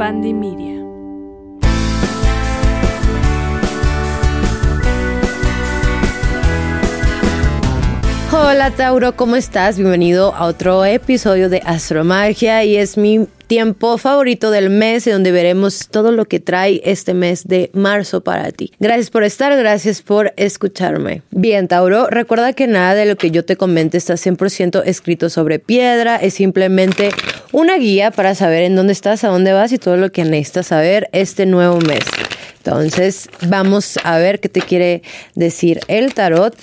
Media. Hola Tauro, ¿cómo estás? Bienvenido a otro episodio de Astromagia y es mi tiempo favorito del mes donde veremos todo lo que trae este mes de marzo para ti. Gracias por estar, gracias por escucharme. Bien, Tauro, recuerda que nada de lo que yo te comente está 100% escrito sobre piedra, es simplemente una guía para saber en dónde estás, a dónde vas y todo lo que necesitas saber este nuevo mes. Entonces, vamos a ver qué te quiere decir el tarot.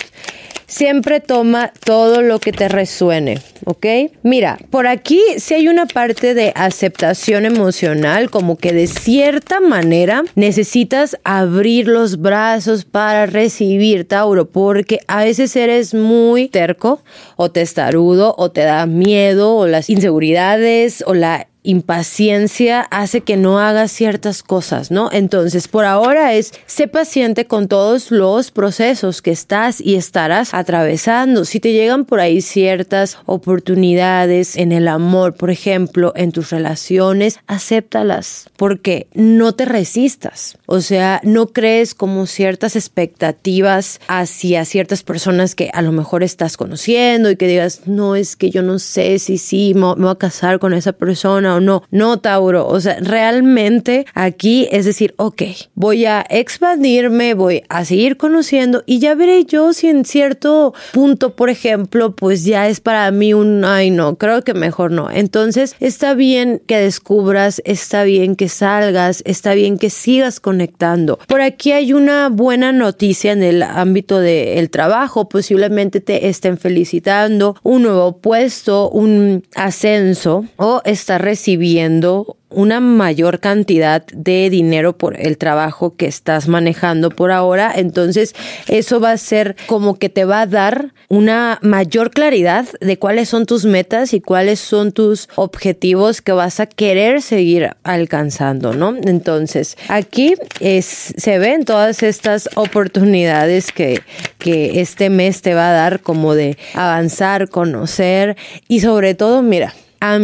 Siempre toma todo lo que te resuene, ¿ok? Mira, por aquí si hay una parte de aceptación emocional, como que de cierta manera necesitas abrir los brazos para recibir, Tauro, porque a veces eres muy terco o testarudo o te da miedo o las inseguridades o la impaciencia hace que no hagas ciertas cosas, ¿no? Entonces, por ahora es, sé paciente con todos los procesos que estás y estarás atravesando. Si te llegan por ahí ciertas oportunidades en el amor, por ejemplo, en tus relaciones, acéptalas, porque no te resistas. O sea, no crees como ciertas expectativas hacia ciertas personas que a lo mejor estás conociendo y que digas, no, es que yo no sé si sí, me voy a casar con esa persona no. No, Tauro. O sea, realmente aquí es decir, ok, voy a expandirme, voy a seguir conociendo y ya veré yo si en cierto punto, por ejemplo, pues ya es para mí un, ay no, creo que mejor no. Entonces, está bien que descubras, está bien que salgas, está bien que sigas conectando. Por aquí hay una buena noticia en el ámbito del trabajo, posiblemente te estén felicitando, un nuevo puesto, un ascenso o estar recibiendo recibiendo una mayor cantidad de dinero por el trabajo que estás manejando por ahora. Entonces, eso va a ser como que te va a dar una mayor claridad de cuáles son tus metas y cuáles son tus objetivos que vas a querer seguir alcanzando, ¿no? Entonces, aquí se ven todas estas oportunidades que, que este mes te va a dar como de avanzar, conocer y sobre todo, mira, a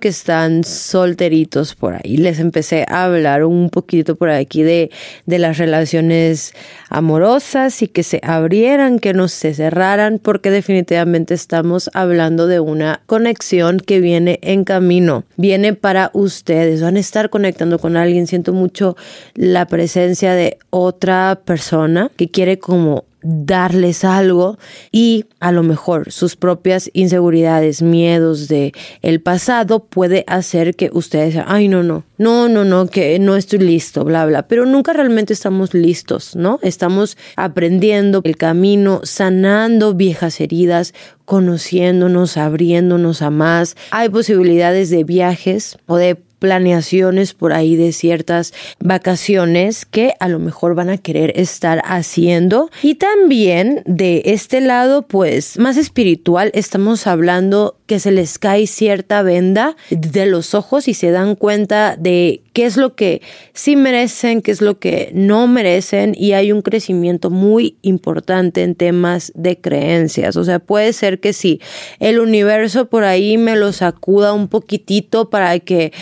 que están solteritos por ahí. Les empecé a hablar un poquito por aquí de, de las relaciones amorosas y que se abrieran, que no se cerraran, porque definitivamente estamos hablando de una conexión que viene en camino, viene para ustedes, van a estar conectando con alguien. Siento mucho la presencia de otra persona que quiere como darles algo y a lo mejor sus propias inseguridades, miedos de el pasado puede hacer que ustedes, ay no, no, no, no, no, que no estoy listo, bla, bla, pero nunca realmente estamos listos, ¿no? Estamos aprendiendo el camino, sanando viejas heridas, conociéndonos, abriéndonos a más. Hay posibilidades de viajes o de planeaciones por ahí de ciertas vacaciones que a lo mejor van a querer estar haciendo. Y también de este lado, pues más espiritual, estamos hablando que se les cae cierta venda de los ojos y se dan cuenta de qué es lo que sí merecen, qué es lo que no merecen y hay un crecimiento muy importante en temas de creencias. O sea, puede ser que sí, el universo por ahí me lo sacuda un poquitito para que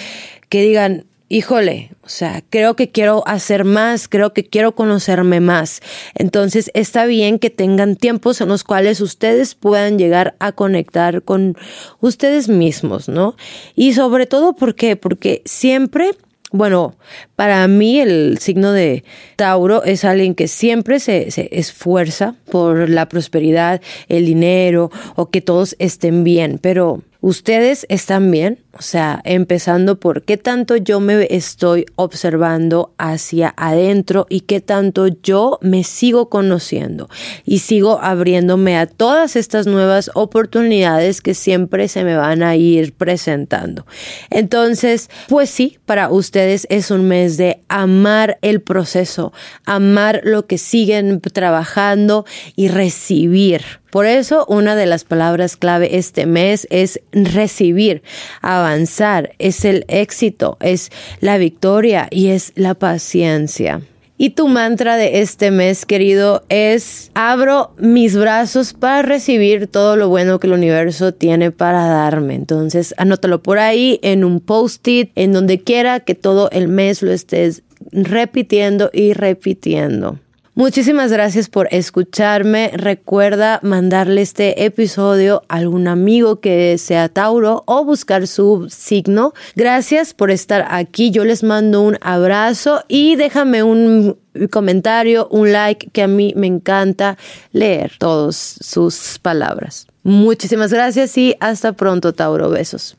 que digan, híjole, o sea, creo que quiero hacer más, creo que quiero conocerme más. Entonces está bien que tengan tiempos en los cuales ustedes puedan llegar a conectar con ustedes mismos, ¿no? Y sobre todo, ¿por qué? Porque siempre bueno, para mí el signo de Tauro es alguien que siempre se, se, esfuerza por la prosperidad, el dinero o que todos estén bien, pero ustedes están bien, o sea, empezando por qué tanto yo me estoy observando hacia adentro y qué tanto yo me sigo conociendo y sigo abriéndome a todas estas nuevas oportunidades que siempre se me van a ir presentando. Entonces, pues sí, para ustedes es un mes de amar el proceso, amar lo que siguen trabajando y recibir. Por eso, una de las palabras clave este mes es recibir, avanzar, es el éxito, es la victoria y es la paciencia. Y tu mantra de este mes, querido, es abro mis brazos para recibir todo lo bueno que el universo tiene para darme. Entonces, anótalo por ahí en un post-it, en donde quiera que todo el mes lo estés repitiendo y repitiendo. Muchísimas gracias por escucharme. Recuerda mandarle este episodio a algún amigo que sea Tauro o buscar su signo. Gracias por estar aquí. Yo les mando un abrazo y déjame un comentario, un like, que a mí me encanta leer todas sus palabras. Muchísimas gracias y hasta pronto, Tauro. Besos.